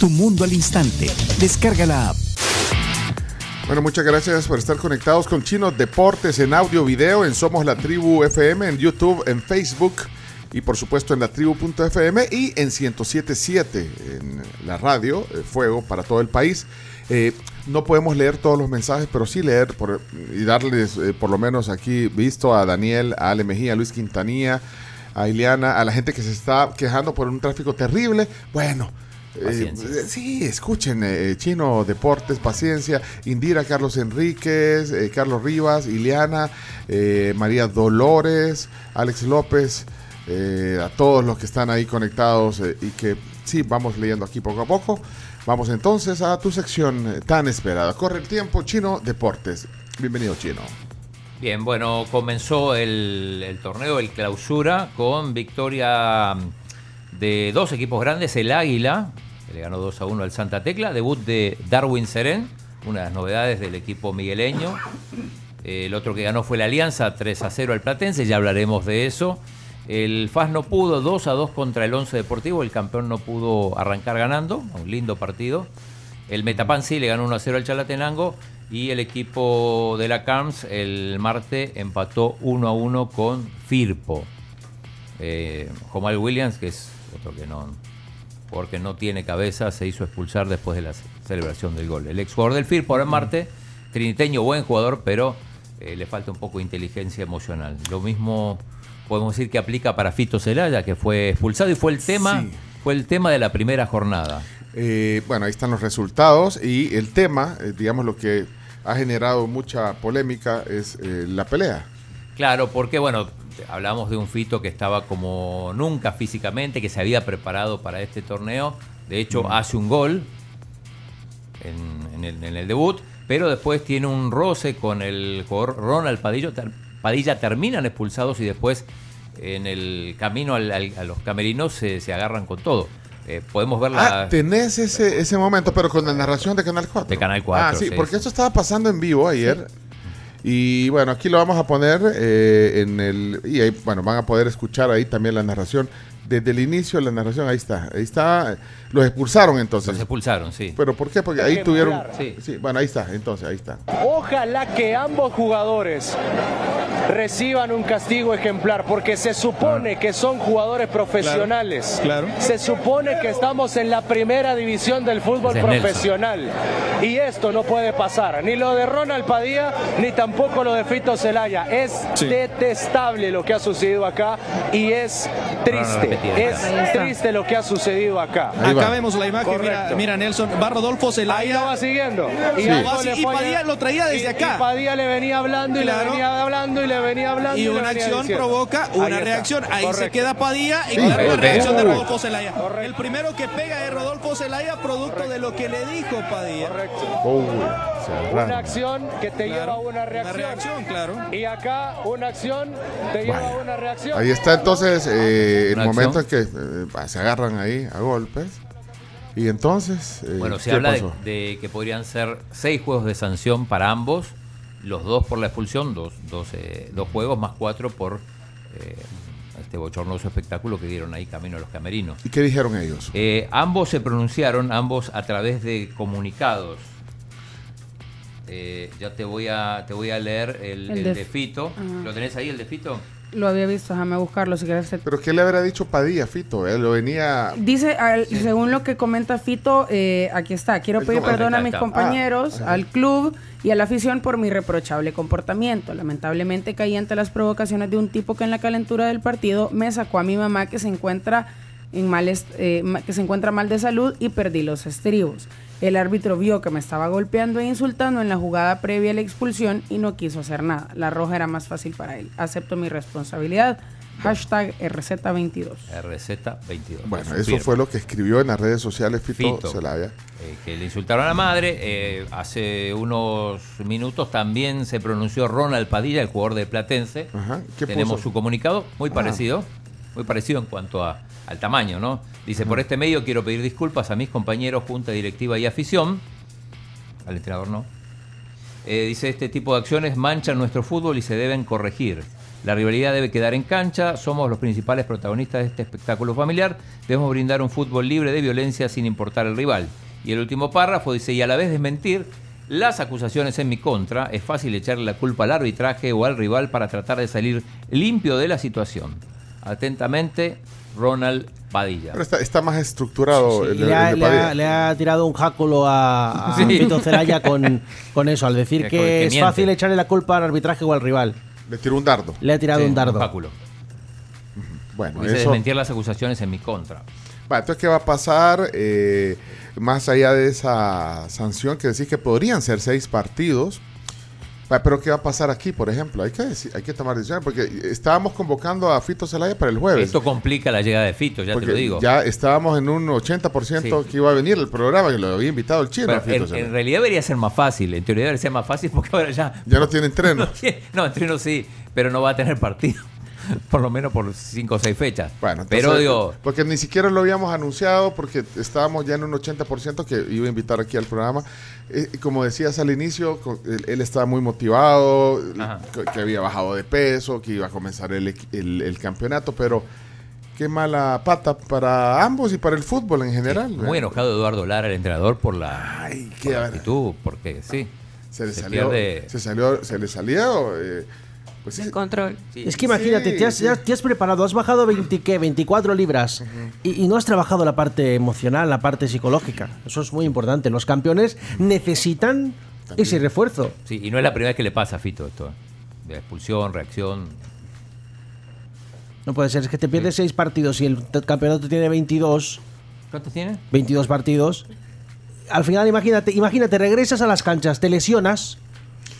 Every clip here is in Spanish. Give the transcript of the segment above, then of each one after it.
Tu mundo al instante. Descarga la app. Bueno, muchas gracias por estar conectados con Chino Deportes en audio, video, en Somos la Tribu FM, en YouTube, en Facebook y por supuesto en la tribu.fm y en 1077 en la radio, eh, Fuego para todo el país. Eh, no podemos leer todos los mensajes, pero sí leer y darles eh, por lo menos aquí visto a Daniel, a Ale Mejía, a Luis Quintanilla, a Ileana, a la gente que se está quejando por un tráfico terrible. Bueno. Eh, eh, sí, escuchen, eh, Chino Deportes, Paciencia, Indira Carlos Enríquez, eh, Carlos Rivas, Ileana, María Dolores, Alex López, a todos los que están ahí conectados y que sí, vamos leyendo aquí poco a poco. Vamos entonces a tu sección tan esperada. Corre el tiempo, Chino Deportes. Bienvenido, Chino. Bien, bueno, comenzó el, el torneo, el clausura, con victoria de dos equipos grandes, el Águila, que le ganó 2 a 1 al Santa Tecla, debut de Darwin Serén, una de las novedades del equipo migueleño. El otro que ganó fue la Alianza, 3 a 0 al Platense, ya hablaremos de eso. El FAS no pudo, 2 a 2 contra el Once Deportivo, el campeón no pudo arrancar ganando, un lindo partido. El Metapan sí le ganó 1 a 0 al Chalatenango y el equipo de la CAMS el martes empató 1 a 1 con Firpo. Eh, Jomal Williams, que es otro que no, porque no tiene cabeza, se hizo expulsar después de la ce- celebración del gol. El ex jugador del Firpo ahora en Marte, triniteño, buen jugador, pero eh, le falta un poco de inteligencia emocional. Lo mismo podemos decir que aplica para Fito Celaya, que fue expulsado y fue el tema, Sí. fue el tema de la primera jornada. Eh, bueno, ahí están los resultados y el tema, eh, digamos lo que ha generado mucha polémica es la pelea. Claro, porque bueno, hablamos de un Fito que estaba como nunca físicamente, que se había preparado para este torneo. De hecho, hace un gol en, en el, en el debut, pero después tiene un roce con el jugador Ronald Padilla. Ter- Padilla terminan expulsados y después en el camino al- al- a los camerinos se, se agarran con todo. Eh, podemos ver la... Ah, tenés ese, ese momento, pero con la narración de Canal 4. De Canal 4, Ah, sí, sí, porque sí. esto estaba pasando en vivo ayer. Y bueno, aquí lo vamos a poner eh, en el... Y ahí, bueno, van a poder escuchar ahí también la narración. Desde el inicio de la narración, ahí está. Ahí está. Los expulsaron entonces. Los expulsaron, sí. ¿Pero por qué? Porque ahí tuvieron... Sí. Sí, bueno, ahí está, entonces, ahí está. Ojalá que ambos jugadores reciban un castigo ejemplar, porque se supone que son jugadores profesionales. claro. Se supone que estamos en la primera división del fútbol Nelson. profesional. Y esto no puede pasar. Ni lo de Ronald Padilla, ni tampoco lo de Fito Celaya. Es Sí. detestable lo que ha sucedido acá y es triste. Es triste lo que ha sucedido acá. Acá vemos la imagen, mira, mira Nelson, va Rodolfo Ahí lo Zelaya. va siguiendo. Y, Sí. Va, Padilla lo traía desde y- acá. Y Padilla le venía hablando y Claro. le venía hablando y le venía hablando. Y una acción diciendo. provoca una reacción. Ahí se queda Padilla y Sí, claro, la pero- reacción de. Rodolfo Zelaya. Correcto. El primero que pega es Rodolfo Zelaya, producto de lo que le dijo Padilla. Correcto. Una acción que te lleva a una Una reacción. reacción, claro. Y acá una acción te lleva a una reacción. Ahí está entonces eh, el Una momento que eh, se agarran ahí a golpes. Y entonces. eh, Bueno, se ¿qué habla de, pasó? de que podrían ser seis juegos de sanción para ambos, los dos por la expulsión, dos, dos, eh, dos juegos más cuatro por eh, este bochornoso espectáculo que dieron ahí camino a los camerinos. ¿Y qué dijeron ellos? Eh, ambos se pronunciaron, ambos a través de comunicados. Eh, ya te voy a te voy a leer el, El de-. ¿Lo tenés ahí el de Fito? Lo había visto, déjame buscarlo si quieres. ¿Pero qué le habrá dicho Padilla, Fito? Él lo venía. Dice, al- según lo que comenta Fito, eh, aquí está, quiero pedir perdón a mis compañeros, Ah, al club y a la afición por mi reprochable comportamiento. Lamentablemente caí ante las provocaciones de un tipo que en la calentura del partido me sacó a mi mamá que se encuentra en mal eh, que se encuentra mal de salud y perdí los estribos. El árbitro vio que me estaba golpeando e insultando en la jugada previa a la expulsión y no quiso hacer nada. La roja era más fácil para él. Acepto mi responsabilidad. Hashtag RZ22. RZ22. Bueno, eso firma. fue lo que escribió en las redes sociales Fito, Fito. Celaya. Eh, que le insultaron a la madre. Eh, hace unos minutos también se pronunció Ronald Padilla, el jugador de Platense. Ajá. ¿Qué Tenemos puso? su comunicado, muy Ah. parecido, muy parecido en cuanto a, al tamaño, ¿no? Dice, por este medio quiero pedir disculpas a mis compañeros, junta directiva y afición. Al entrenador no. Eh, dice, este tipo de acciones manchan nuestro fútbol y se deben corregir. La rivalidad debe quedar en cancha, somos los principales protagonistas de este espectáculo familiar, debemos brindar un fútbol libre de violencia sin importar el rival. Y el último párrafo dice, y a la vez desmentir las acusaciones en mi contra, es fácil echarle la culpa al arbitraje o al rival para tratar de salir limpio de la situación. Atentamente, Ronald Padilla. Pero está, está más estructurado el, le, ha, de le ha- le ha tirado un jáculo a, a Sí. Celaya con, con eso, al decir Que- que, que es miente. fácil echarle la culpa al arbitraje o al rival. Le tiró un dardo. Le ha tirado Sí, un dardo. báculo. Bueno, Dice eso. desmentir las acusaciones en mi contra. Va, entonces, ¿qué va a pasar? Eh, más allá de esa sanción que decís que podrían ser seis partidos. Va, Pero ¿qué va a pasar aquí, por ejemplo? Hay que, decir- hay que tomar decisiones porque estábamos convocando a Fito Zelaya para el jueves. Esto complica la llegada de Fito, ya porque te lo digo. ya estábamos en un 80% Sí. que iba a venir el programa, que lo había invitado el chino. Pero a Fito en, Zelaya. en realidad debería ser más fácil, en teoría debería ser más fácil porque ahora ya... ya no tiene entreno. No, entreno sí, pero no va a tener partido. Por lo menos por cinco o seis fechas. Bueno, pero entonces, digo, Porque ni siquiera lo habíamos anunciado porque estábamos ya en un 80% que iba a invitar aquí al programa. Eh, como decías al inicio, él, él estaba muy motivado, Ajá. que, había bajado de peso, que iba a comenzar el, el- el campeonato, pero qué mala pata para ambos y para el fútbol en general. muy enojado Eduardo Lara, el entrenador, por la, Ay, por qué la bar- actitud, porque sí. se le se salió, pierde- se salió, se le salió. eh, pues control. sí. Es que imagínate, Sí, te, has, sí. ya te has preparado, has bajado 20, ¿qué? 24 libras y, y no has trabajado la parte emocional, la parte psicológica. Eso es muy importante. Los campeones necesitan ese refuerzo. Sí, y no es la primera vez que le pasa a Fito esto. ¿eh? De expulsión, reacción. No puede ser, es que te pierdes 6 partidos y el campeonato tiene 22, ¿Cuántos tiene? 22 partidos. Al final, imagínate, imagínate, regresas a las canchas, te lesionas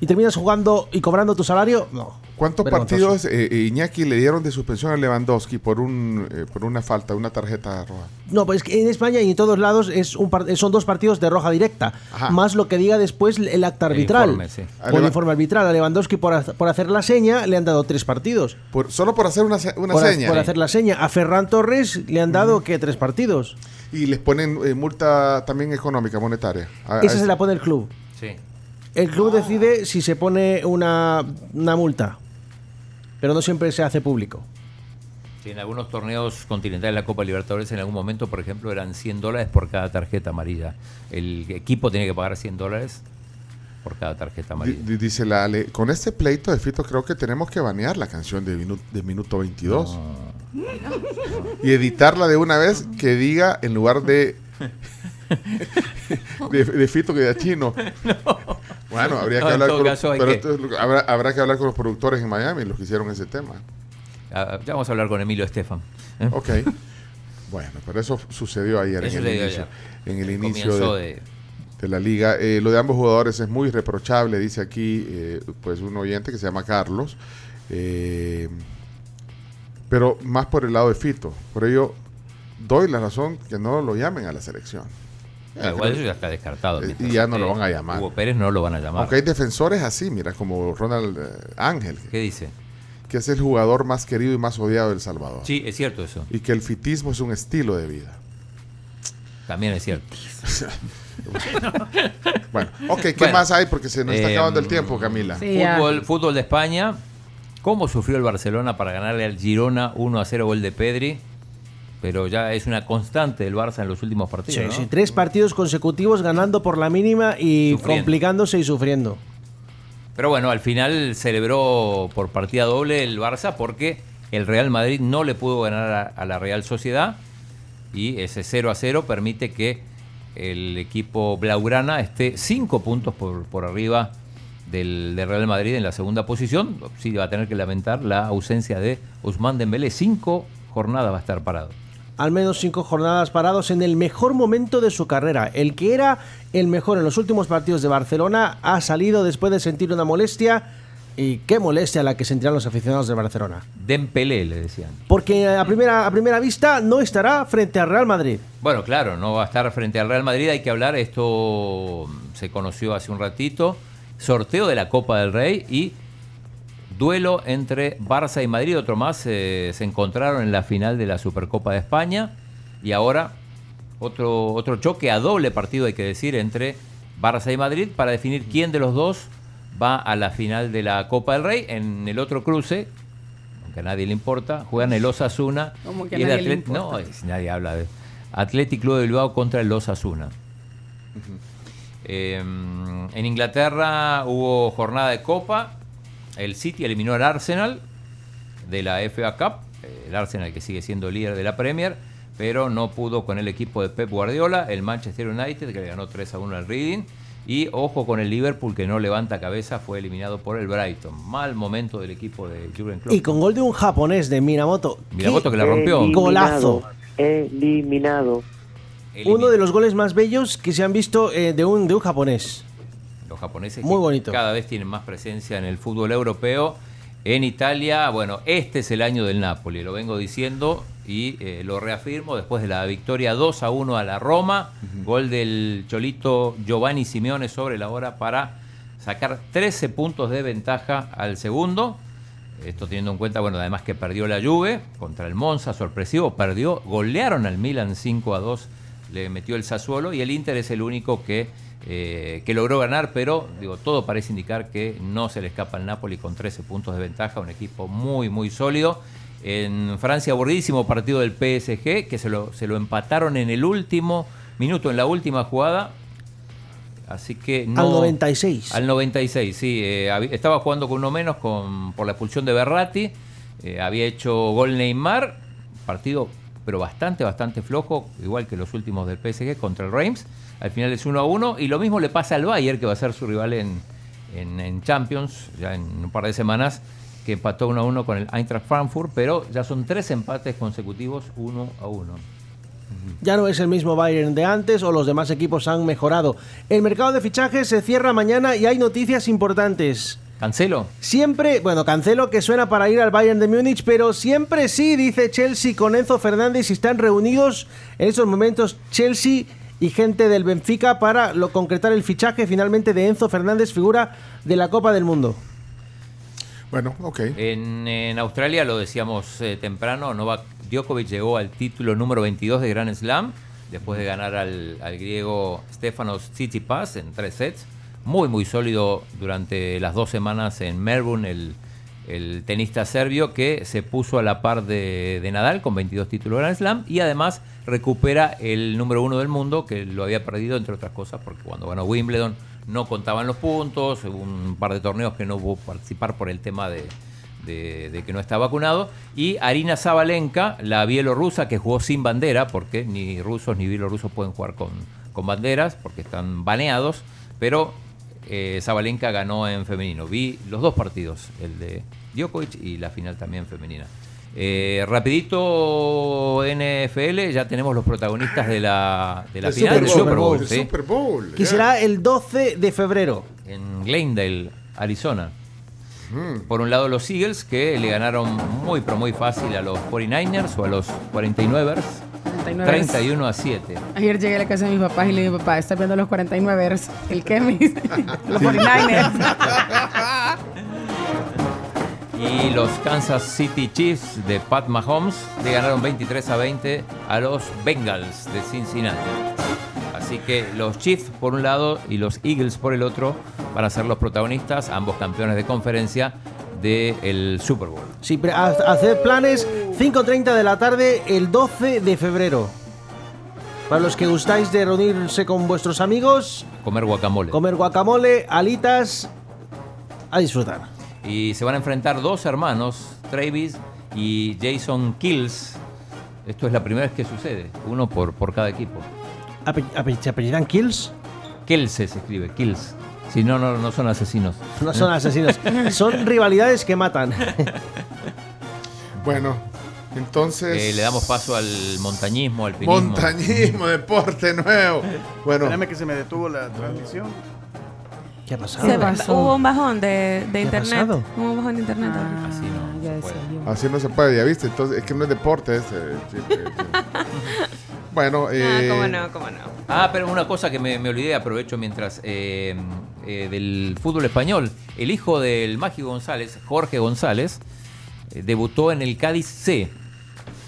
y terminas jugando y cobrando tu salario. No. ¿Cuántos partidos eh, eh, Iñaki le dieron de suspensión a Lewandowski por un eh, por una falta, una tarjeta roja? No, pues en España y en todos lados es un par- son dos partidos de roja directa, Ajá. más lo que diga después el acta El arbitral. informe, sí. O el informe arbitral. A Lewandowski por, ha- por hacer la seña le han dado tres partidos. Por, solo por hacer una, se- una por, seña. por hacer la seña. A Ferran Torres le han dado que tres partidos. Y les ponen eh, multa también económica, monetaria. A- Esa se la pone el club. Sí. El club decide si se pone una, una multa, pero no siempre se hace público. Sí, en algunos torneos continentales de la Copa Libertadores, en algún momento, por ejemplo, eran 100 dólares por cada tarjeta amarilla. El equipo tiene que pagar 100 dólares por cada tarjeta amarilla. di- dice la Ale, con este pleito de Fito creo que tenemos que banear la canción de, minu- de minuto 22 y editarla de una vez que diga en lugar de de, de Fito que de chino. Bueno, habría que No, hablar con, caso pero que- esto habrá, habrá que hablar con los productores en Miami, los que hicieron ese tema. Ah, Ya vamos a hablar con Emilio Estefan. ¿eh? Ok. Bueno, pero eso sucedió ayer Eso en el inicio, ayer. en el El inicio comienzo de, de- de la liga. Eh, lo de ambos jugadores es muy reprochable, dice aquí eh, pues un oyente que se llama Carlos. Eh, pero más por el lado de Fito. Por ello, doy la razón que no lo llamen a la selección. Ah, igual eso ya está descartado. Eh, y ya no lo van a llamar. Hugo Pérez no lo van a llamar. Aunque hay defensores así, mira, como Ronald eh, Ángel, ¿Qué dice? que es el jugador más querido y más odiado de El Salvador. Sí, es cierto eso. Y que el fitismo es un estilo de vida. También es cierto. Bueno, ok, ¿qué Bueno, más hay? Porque se nos está eh, acabando el tiempo, Camila. Sí, ya. Fútbol, fútbol de España. ¿Cómo sufrió el Barcelona para ganarle al Girona 1 a 0 gol de Pedri? Pero ya es una constante del Barça en los últimos partidos. Sí, ¿no? sí, tres partidos consecutivos ganando por la mínima y Sufriendo. complicándose y sufriendo. Pero bueno, al final celebró por partida doble el Barça porque el Real Madrid no le pudo ganar a, a la Real Sociedad y ese 0 a 0 permite que el equipo Blaugrana esté cinco puntos por, por arriba del, del Real Madrid en la segunda posición. Sí, va a tener que lamentar la ausencia de Ousmane Dembélé. Cinco jornadas va a estar parado. Al menos cinco jornadas parados en el mejor momento de su carrera. El que era el mejor en los últimos partidos de Barcelona ha salido después de sentir una molestia Y qué molestia la que sentirán los aficionados de Barcelona. Dembélé, le decían. Porque a primera, a primera vista no estará frente al Real Madrid. Bueno, claro, no va a estar frente al Real Madrid, hay que hablar, esto se conoció hace un ratito, sorteo de la Copa del Rey y duelo entre Barça y Madrid, otro más, eh, se encontraron en la final de la Supercopa de España y ahora otro, otro choque a doble partido, hay que decir, entre Barça y Madrid para definir quién de los dos va a la final de la Copa del Rey. En el otro cruce, aunque a nadie le importa, juegan el Osasuna ¿Cómo que y el nadie le Atlet- No, es- nadie habla de Athletic Club de Bilbao contra el Osasuna. Eh, en Inglaterra hubo jornada de Copa. El City eliminó al Arsenal de la FA Cup. El Arsenal que sigue siendo líder de la Premier, pero no pudo con el equipo de Pep Guardiola. El Manchester United que le ganó 3 a 1 al Reading. Y ojo con el Liverpool que no levanta cabeza, fue eliminado por el Brighton. Mal momento del equipo de Jurgen Klopp. Y con gol de un japonés de Minamoto. Minamoto ¡Qué que la rompió. Golazo. Eliminado. Uno de los goles más bellos que se han visto eh, de, un, de un japonés. Los japoneses Muy que bonito. cada vez tienen más presencia en el fútbol europeo. En Italia, bueno, este es el año del Napoli, lo vengo diciendo y eh, lo reafirmo después de la victoria 2 a 1 a la Roma, gol del Cholito Giovanni Simeone sobre la hora para sacar 13 puntos de ventaja al segundo. Esto teniendo en cuenta, bueno, además que perdió la Juve contra el Monza, sorpresivo, perdió, golearon al Milan 5 a 2, le metió el Sassuolo y el Inter es el único que, eh, que logró ganar, pero digo, todo parece indicar que no se le escapa al Napoli con 13 puntos de ventaja, un equipo muy, muy sólido. En Francia, aburridísimo partido del PSG, que se lo, se lo empataron en el último minuto, en la última jugada. Así que no. Al 96. Al 96, sí. eh, estaba jugando con uno menos con, por la expulsión de Berratti. eh, había hecho gol Neymar. Partido, pero bastante, bastante flojo, igual que los últimos del PSG contra el Reims. Al final es 1 a 1. Y lo mismo le pasa al Bayern, que va a ser su rival en, en- en Champions, ya en un par de semanas, que empató 1 a 1 con el Eintracht Frankfurt. Pero ya son tres empates consecutivos 1 a 1. Ya no es el mismo Bayern de antes o los demás equipos han mejorado. El mercado de fichajes se cierra mañana y hay noticias importantes. Cancelo. Siempre, bueno, cancelo que suena para ir al Bayern de Múnich, pero siempre sí, dice Chelsea con Enzo Fernández y están reunidos en estos momentos Chelsea y gente del Benfica para lo, concretar el fichaje finalmente de Enzo Fernández, figura de la Copa del Mundo. Bueno, ok. En, en Australia, lo decíamos eh, temprano, Novak Djokovic llegó al título número 22 de Grand Slam, después de ganar al, al griego Stefanos Tsitsipas en tres sets. Muy, muy sólido durante las dos semanas en Melbourne, el, el tenista serbio que se puso a la par de, de Nadal con 22 títulos de Grand Slam y además recupera el número uno del mundo que lo había perdido, entre otras cosas, porque cuando ganó Wimbledon no contaban los puntos, hubo un par de torneos que no hubo participar por el tema de, de- de que no está vacunado. Y Arina Zabalenka, la bielorrusa que jugó sin bandera, porque ni rusos ni bielorrusos pueden jugar con, con banderas, porque están baneados, pero eh, Zabalenka ganó en femenino. Vi los dos partidos, el de Djokovic y la final también femenina. Eh, rapidito NFL, ya tenemos los protagonistas de la, de la El final del Super Super Bowl. Bowl. El sí. Super Bowl. Que será el 12 de febrero. en Glendale, Arizona. Mm. Por un lado los Eagles, que le ganaron muy pero muy fácil a los 49ers o a los 49ers, 39. 31 a 7. Ayer llegué a la casa de mis papás y le dije, papá, ¿estás viendo los 49ers? ¿El qué? Los 49ers. Y los Kansas City Chiefs de Pat Mahomes le ganaron 23 a 20 a los Bengals de Cincinnati. Así que los Chiefs por un lado y los Eagles por el otro van a ser los protagonistas, ambos campeones de conferencia del Super Bowl. Sí, hacer planes 5.30 de la tarde el 12 de febrero. Para los que gustáis de reunirse con vuestros amigos, Comer guacamole. comer guacamole, alitas, a disfrutar. Y se van a enfrentar dos hermanos, Travis y Jason Kills. Esto es la primera vez que sucede, uno por, por cada equipo. ¿Se apellidan Kills? Kills se escribe, Kills. Si no, no, no son asesinos. No son asesinos, son rivalidades que matan. Bueno, entonces. Eh, le damos paso al montañismo, al alpinismo. Montañismo, deporte nuevo. Bueno, Espérame que se me detuvo la transmisión. ¿Qué ha pasado? Se hubo un bajón de, de ha internet. pasado? Hubo un bajón de internet. Ah, Así no. Así no se puede, ya viste. Entonces, es que no es deporte. es, eh, sí, bueno, eh, Ah, cómo no, cómo no. Ah, pero una cosa que me, me olvidé, aprovecho mientras eh, eh, del fútbol español. El hijo del Mágico González, Jorge González, eh, debutó en el Cádiz C.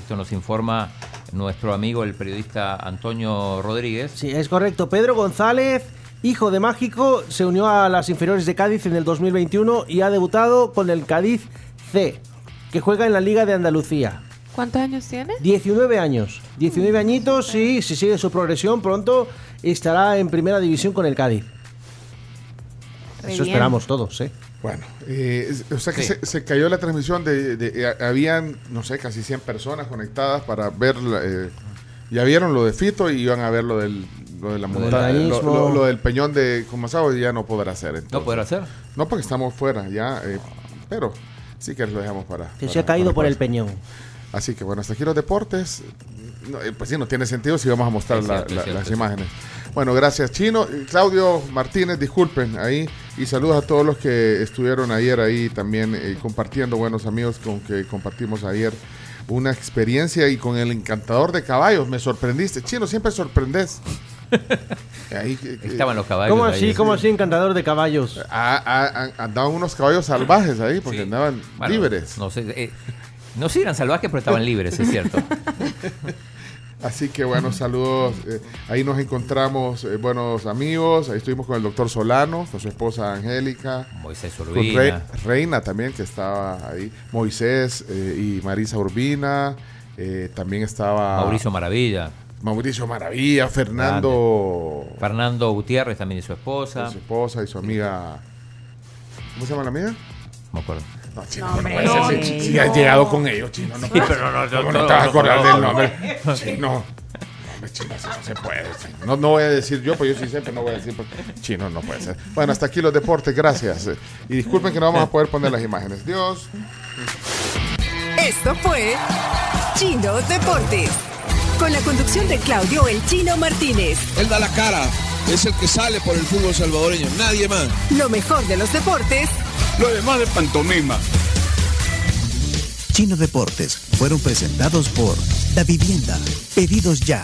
Esto nos informa nuestro amigo, el periodista Antonio Rodríguez. Sí, es correcto. Pedro González, hijo de Mágico, se unió a las inferiores de Cádiz en el 2021 y ha debutado con el Cádiz C, que juega en la Liga de Andalucía. ¿Cuántos años tiene? 19 años. 19 añitos y si sigue su progresión pronto estará en primera división con el Cádiz. Eso bien. esperamos todos, ¿eh? Bueno, eh, o sea que Sí. se, se cayó la transmisión de, de- eh, habían, no sé, casi 100 personas conectadas para ver, eh, ya vieron lo de Fito y iban a ver lo del, lo de la montaña, lo, organismo. lo- lo del peñón de Comasado y ya no podrá hacer. ¿No podrá hacer? No, porque estamos fuera ya, eh, pero sí que lo dejamos para... Que para- se ha caído por el peñón. Así que bueno, hasta aquí los deportes. No, eh, pues sí, no tiene sentido si vamos a mostrar la- la- las es imágenes. Bueno, gracias Chino. Eh, Claudio Martínez, disculpen ahí. Y saludos a todos los que estuvieron ayer ahí también eh, compartiendo, buenos amigos con que compartimos ayer una experiencia y con el encantador de caballos. Me sorprendiste. Chino, siempre sorprendes. Ahí, Estaban los caballos. ¿Cómo ahí. así? ¿Cómo así, encantador de caballos? Ah, ah, ah, andaban unos caballos salvajes ahí porque Sí. andaban Bueno, libres. No sé, eh, no sí eran salvajes, pero estaban libres, es cierto. Así que bueno, saludos. eh, ahí nos encontramos eh, buenos amigos. Ahí estuvimos con el doctor Solano, con su esposa Angélica. Moisés Con Urbina. Re- Reina también, que estaba ahí. Moisés eh, y Marisa Urbina. eh, también estaba Mauricio Maravilla. Mauricio Maravilla, Fernando, Fernando Gutiérrez también y su esposa. su esposa y su amiga. ¿Cómo se llama la amiga? No me acuerdo. No, chino, No, puede ser, no, si- no. si has llegado con ellos, chino. No, Sí, puede pero ser. no, no, ¿Cómo no, no te vas a no, acordar no, del no. nombre? Chino. No, hombre, chino, así no se puede. No, no voy a decir yo, pues yo sí sé, pero no voy a decir. porque- Chino, no puede ser. Bueno, hasta aquí los deportes, gracias. Y disculpen que no vamos a poder poner las imágenes. Dios. Esto fue Chino Deportes. Con la conducción de Claudio El Chino Martínez. Él da la cara, es el que sale por el fútbol salvadoreño, nadie más. Lo mejor de los deportes Lo demás de pantomima. Chino Deportes fueron presentados por Da Vivienda. Pedidos ya.